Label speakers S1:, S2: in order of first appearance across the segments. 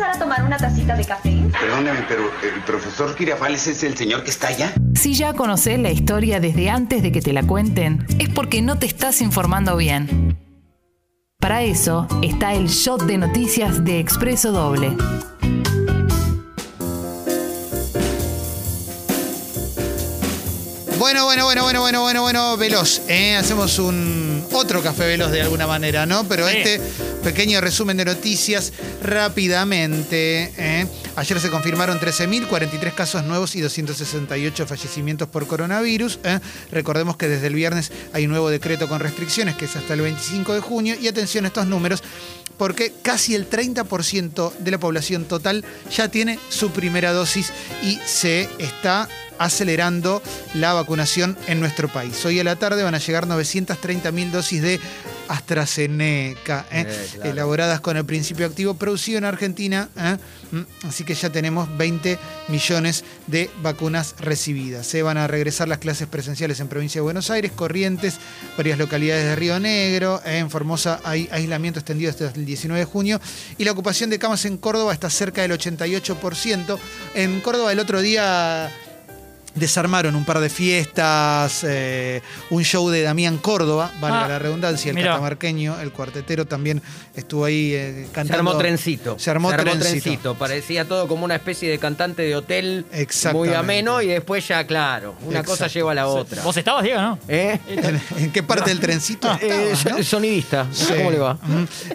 S1: pasar a tomar una tacita de café?
S2: Perdóneme, pero el profesor Girafales es el señor que está allá.
S3: Si ya conoces la historia desde antes de que te la cuenten, es porque no te estás informando bien. Para eso está el shot de noticias de Expreso Doble.
S4: Bueno, bueno, bueno, bueno, bueno, bueno, bueno, veloz. ¿eh? Hacemos un otro café veloz de alguna manera, ¿no? Pero
S5: Sí.
S4: este pequeño resumen de noticias rápidamente. ¿eh? Ayer se confirmaron 13.043 casos nuevos y 268 fallecimientos por coronavirus. ¿eh? Recordemos que desde el viernes hay un nuevo decreto con restricciones que es hasta el 25 de junio. Y atención a estos números porque casi el 30% de la población total ya tiene su primera dosis y se está acelerando la vacunación en nuestro país. Hoy a la tarde van a llegar 930.000 dosis de AstraZeneca, ¿eh?
S6: Eh, claro.
S4: elaboradas con el principio activo producido en Argentina. ¿eh? Mm, Así que ya tenemos 20 millones de vacunas recibidas. Se van a regresar las clases presenciales en provincia de Buenos Aires, Corrientes, varias localidades de Río Negro. En Formosa hay aislamiento extendido hasta el 19 de junio. Y la ocupación de camas en Córdoba está cerca del 88%. En Córdoba el otro día desarmaron un par de fiestas, eh, un show de Damián Córdoba, valga
S5: Ah,
S4: la redundancia, el
S5: mira.
S4: catamarqueño, el cuartetero también estuvo ahí eh,
S6: Se
S4: cantando.
S6: armó trencito.
S4: Se armó trencito.
S6: Parecía todo como una especie de cantante de hotel muy ameno y después ya, claro, una cosa lleva a la otra.
S5: ¿Vos estabas, Diego, no?
S6: ¿Eh?
S4: ¿En, en qué parte del trencito
S6: Eh,
S4: estaba, no?
S6: Sonidista.
S4: Sí.
S6: ¿Cómo le va?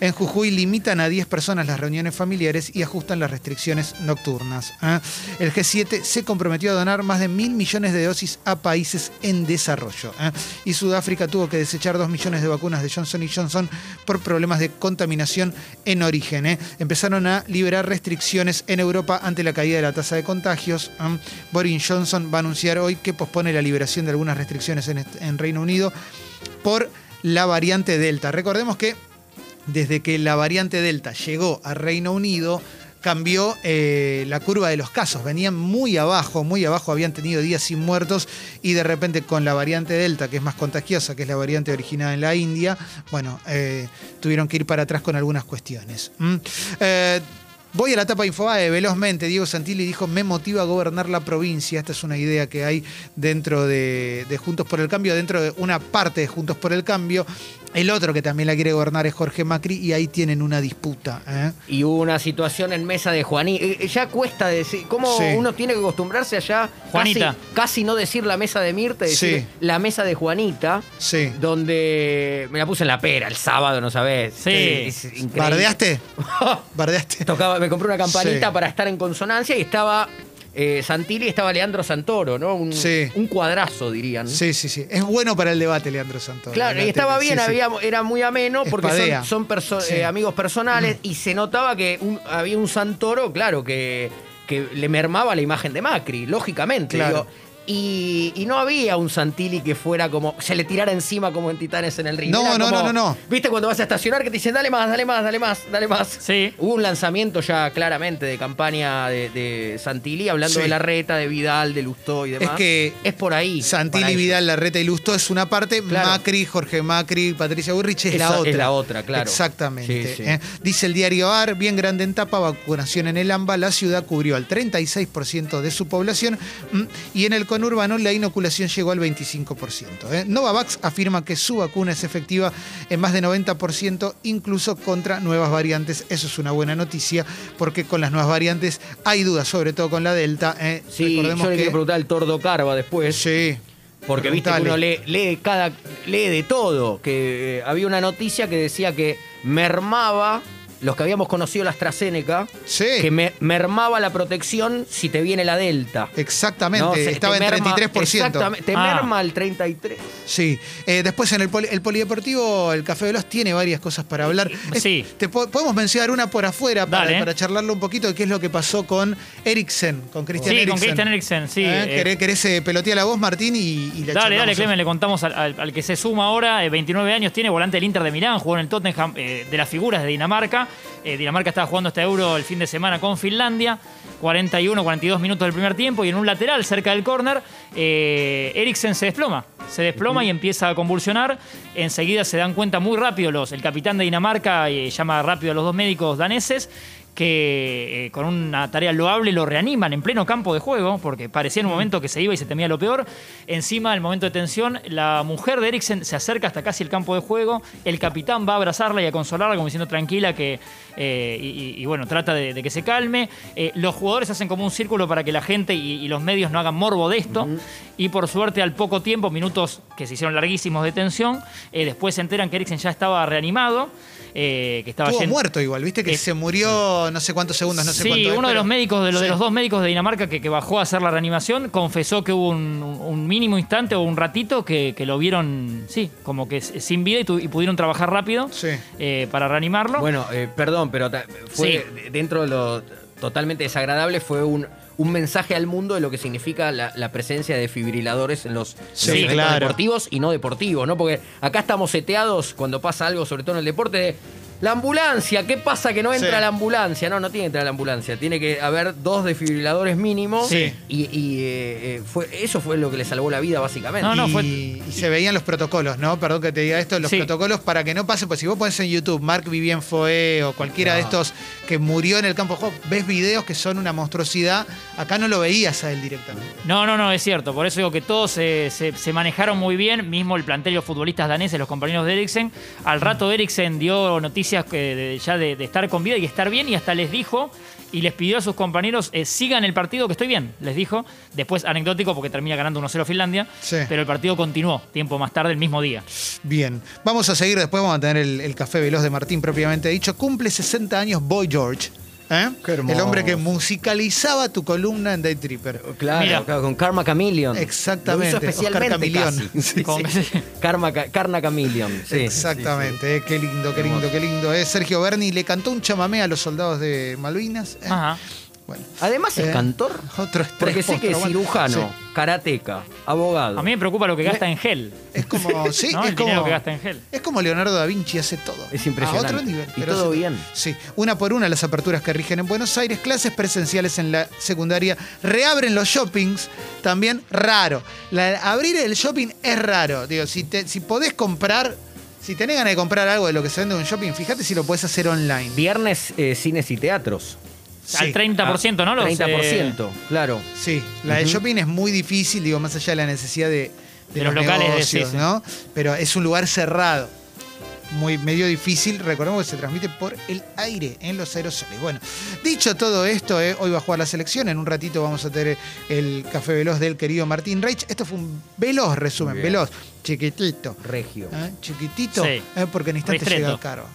S4: En Jujuy limitan a 10 personas las reuniones familiares y ajustan las restricciones nocturnas. ¿eh? El G7 se comprometió a donar más de mil millones de dosis a países en desarrollo. ¿eh? Y Sudáfrica tuvo que desechar 2 millones de vacunas de Johnson Johnson por problemas de contaminación en origen. ¿eh? Empezaron a liberar restricciones en Europa ante la caída de la tasa de contagios. ¿eh? Boris Johnson va a anunciar hoy que pospone la liberación de algunas restricciones en, en Reino Unido por la variante Delta. Recordemos que desde que la variante Delta llegó a Reino Unido, cambió eh, la curva de los casos. Venían muy abajo, muy abajo, habían tenido días sin muertos y de repente con la variante Delta, que es más contagiosa, que es la variante originada en la India, bueno, eh, tuvieron que ir para atrás con algunas cuestiones. ¿Mm? Eh, Voy a la etapa Infobae velozmente. Diego Santilli dijo, me motiva gobernar la provincia. Esta es una idea que hay dentro de, de Juntos por el Cambio, dentro de una parte de Juntos por el Cambio. El otro que también la quiere gobernar es Jorge Macri y ahí tienen una disputa. ¿eh?
S6: Y hubo una situación en mesa de Juanita. Eh, Ya cuesta decir. ¿Cómo
S4: Sí.
S6: uno tiene que acostumbrarse allá?
S5: Juanita.
S6: Casi, casi no decir la mesa de Mirta, decir
S4: Sí.
S6: la mesa de Juanita.
S4: Sí.
S6: Donde me la puse en la pera el sábado, ¿no sabés?
S5: Sí.
S6: Es increíble.
S4: ¿Bardeaste? ¿Bardeaste?
S6: Tocaba, me compré una campanita
S4: Sí.
S6: para estar en consonancia y estaba eh, Santilli estaba Leandro Santoro, ¿no? Un,
S4: Sí.
S6: un cuadrazo, dirían.
S4: Sí, sí, sí. Es bueno para el debate, Leandro Santoro.
S6: Claro,
S4: La
S6: y estaba bien,
S4: Sí, sí.
S6: había, era muy ameno porque
S4: Espadea.
S6: son, son perso-
S4: Sí.
S6: eh, amigos personales y se notaba que un- había un Santoro, claro, que, que le mermaba la imagen de Macri, lógicamente.
S4: Claro.
S6: digo. Y, y no había un Santilli que fuera como. se le tirara encima como en Titanes en el ring.
S4: No,
S6: Era
S4: no,
S6: como-
S4: no, no, no.
S6: ¿Viste cuando vas a estacionar que te dicen dale más, dale más, dale más, dale más?
S5: Sí.
S6: Hubo un lanzamiento ya claramente de campaña de, de Santilli hablando
S4: Sí.
S6: de la reta, de Vidal, de Lustó y demás.
S4: que
S6: es por ahí.
S4: Santilli. Vidal, Larreta y Lusto es una parte,
S6: Claro.
S4: Macri, Jorge Macri, Patricia Burrich es
S6: Esa
S4: la otra.
S6: es la otra, claro.
S4: Exactamente.
S6: Sí, sí.
S4: ¿eh? Dice el diario AR, bien grande en tapa, vacunación en el AMBA, la ciudad cubrió al 36% de su población mm, y en el conurbano la inoculación llegó al 25%. ¿eh? Novavax afirma que su vacuna es efectiva en más de 90%, incluso contra nuevas variantes. Eso es una buena noticia, porque con las nuevas variantes hay dudas, sobre todo con la Delta. ¿eh?
S6: Sí,
S4: Recordemos
S6: yo le
S4: que-
S6: preguntar al Tordo Carva después.
S4: Sí.
S6: Porque viste que uno lee, lee cada, lee de todo. Que eh, había una noticia que decía que mermaba los que habíamos conocido la AstraZeneca,
S4: Sí.
S6: que me- mermaba la protección si te viene la Delta.
S4: Exactamente,
S6: ¿no? Se-
S4: estaba en
S6: merma-
S4: 33%.
S6: Exactamente, te
S5: Ah.
S6: merma el 33.
S4: Sí. Eh, después en el, poli- el polideportivo, el Café Veloz tiene varias cosas para hablar. Es-
S5: Sí.
S4: te po- podemos mencionar una por afuera para,
S5: Dale.
S4: para charlarlo un poquito de qué es lo que pasó con Eriksen, con Christian
S5: Sí,
S4: Eriksen.
S5: con Christian Eriksen, sí.
S4: ¿Eh?
S5: eh,
S4: ¿Querés, querés, eh, pelotear la voz, Martín? Y, y la
S5: Dale, dale. Clemen, le contamos al, al- al que se suma ahora, eh, 29 años, tiene volante del Inter de Milán, jugó en el Tottenham, eh, de las figuras de Dinamarca, Eh, Dinamarca estaba jugando este euro el fin de semana con Finlandia. 41, 42 minutos del primer tiempo y en un lateral cerca del córner, eh, Eriksen se desploma. Se desploma y empieza a convulsionar. Enseguida se dan cuenta muy rápido los, el capitán de Dinamarca eh, llama rápido a los dos médicos daneses que eh, con una tarea loable lo reaniman en pleno campo de juego, porque parecía en un momento que se iba y se temía lo peor. Encima, del momento de tensión, la mujer de Eriksen se acerca hasta casi el campo de juego, el capitán va a abrazarla y a consolarla como diciendo tranquila que, eh, y, y- y bueno, trata de, de que se calme. Eh, los jugadores hacen como un círculo para que la gente y, y los medios no hagan morbo de esto, y por suerte al poco tiempo, minutos que se hicieron larguísimos de tensión, eh, después se enteran que Eriksen ya estaba reanimado, eh, que estaba
S4: Estuvo
S5: yendo-
S4: muerto igual, viste que
S5: Eh,
S4: se murió no sé cuántos segundos, no sé
S5: sí,
S4: cuánto. es,
S5: uno de
S4: pero-
S5: los médicos, de, los de
S4: Sí.
S5: los dos médicos de Dinamarca que, que bajó a hacer la reanimación, confesó que hubo un, un mínimo instante o un ratito que, que lo vieron, sí, como que sin vida y, tu- y pudieron trabajar rápido
S4: Sí.
S5: eh, para reanimarlo.
S6: Bueno, eh, perdón, pero fue dentro de lo totalmente desagradable, fue un, un mensaje al mundo de lo que significa la, la presencia de desfibriladores en los,
S4: Sí,
S6: los eventos
S4: claro.
S6: deportivos y no deportivos, ¿no? Porque acá estamos seteados cuando pasa algo, sobre todo en el deporte, de la ambulancia, ¿qué pasa que no entra
S4: Sí.
S6: la ambulancia? No, no tiene que entrar la ambulancia, tiene que haber dos desfibriladores mínimos
S5: Sí.
S6: y, y, eh, eh, fue, eso fue lo que le salvó la vida básicamente.
S5: No, no,
S4: y,
S5: fue-
S4: y se veían los protocolos, ¿no? Perdón que te diga esto, los
S5: Sí.
S4: protocolos para que no pase, pues si vos pones en YouTube Mark Vivien Foe o cualquiera de
S6: No.
S4: estos que murió en el campo de juego, ves videos que son una monstruosidad, acá no lo veías a él directamente.
S5: No, no, no, es cierto. Por eso digo que todos se, se- se manejaron muy bien. Mismo el plantel de los futbolistas daneses, los compañeros de Eriksen. Al rato Eriksen dio noticias ya de, de estar con vida y estar bien y hasta les dijo y les pidió a sus compañeros eh, sigan el partido que estoy bien, les dijo. Después anecdótico porque termina ganando 1-0 Finlandia.
S4: Sí.
S5: Pero el partido continuó tiempo más tarde, el mismo día.
S4: Bien, vamos a seguir, después vamos a tener el, el café veloz de Martín propiamente dicho. Cumple 60 años Boy George. ¿Eh? El hombre que musicalizaba tu columna en Day Tripper.
S6: Claro, con Karma Chameleon.
S4: Exactamente,
S6: Lo hizo especialmente
S4: Oscar Camilión.
S6: casi. Sí,
S5: Con-
S6: sí. Karma, Karna Chameleon. sí.
S4: Exactamente, eh, qué lindo, qué lindo, qué lindo. eh. Sergio Berni le cantó un chamamé a los soldados de Malvinas. eh.
S5: Ajá.
S4: Bueno,
S6: Además es
S4: Eh,
S6: cantor.
S4: otro estrés
S6: Porque sé que es cirujano,
S4: Sí.
S6: karateca, abogado.
S5: A mí me preocupa lo que gasta en gel.
S4: Es como, sí,
S5: ¿no?
S4: es
S5: El dinero
S4: como,
S5: que gasta en gel.
S4: es como Leonardo da Vinci hace todo.
S6: Es impresionante.
S4: A otro nivel.
S6: Y
S4: pero
S6: todo
S4: hace-
S6: bien.
S4: Sí, una por una las aperturas que rigen en Buenos Aires, clases presenciales en la secundaria, reabren los shoppings, también raro. La- abrir el shopping es raro. Digo, si, te, si podés comprar, si tenés ganas de comprar algo de lo que se vende en un shopping, fíjate si lo podés hacer online.
S6: Viernes, eh, cines y teatros.
S5: Al 30%, ¿no? Los, eh,
S6: 30%, claro.
S4: Sí, la de shopping es muy difícil, digo, más allá de la necesidad de,
S5: De los locales de- sí,
S4: negocios,
S5: sí.
S4: ¿no? Pero es un lugar cerrado. Muy medio difícil, recordemos que se transmite por el aire en los aerosoles. Bueno, dicho todo esto, eh, hoy va a jugar la selección. En un ratito vamos a tener el café veloz del querido Martín Reich. Esto fue un veloz resumen, veloz, chiquitito.
S6: Regio.
S4: ¿eh? Chiquitito,
S5: Sí.
S4: eh, porque en instantes
S5: Ristretto.
S4: llega caro.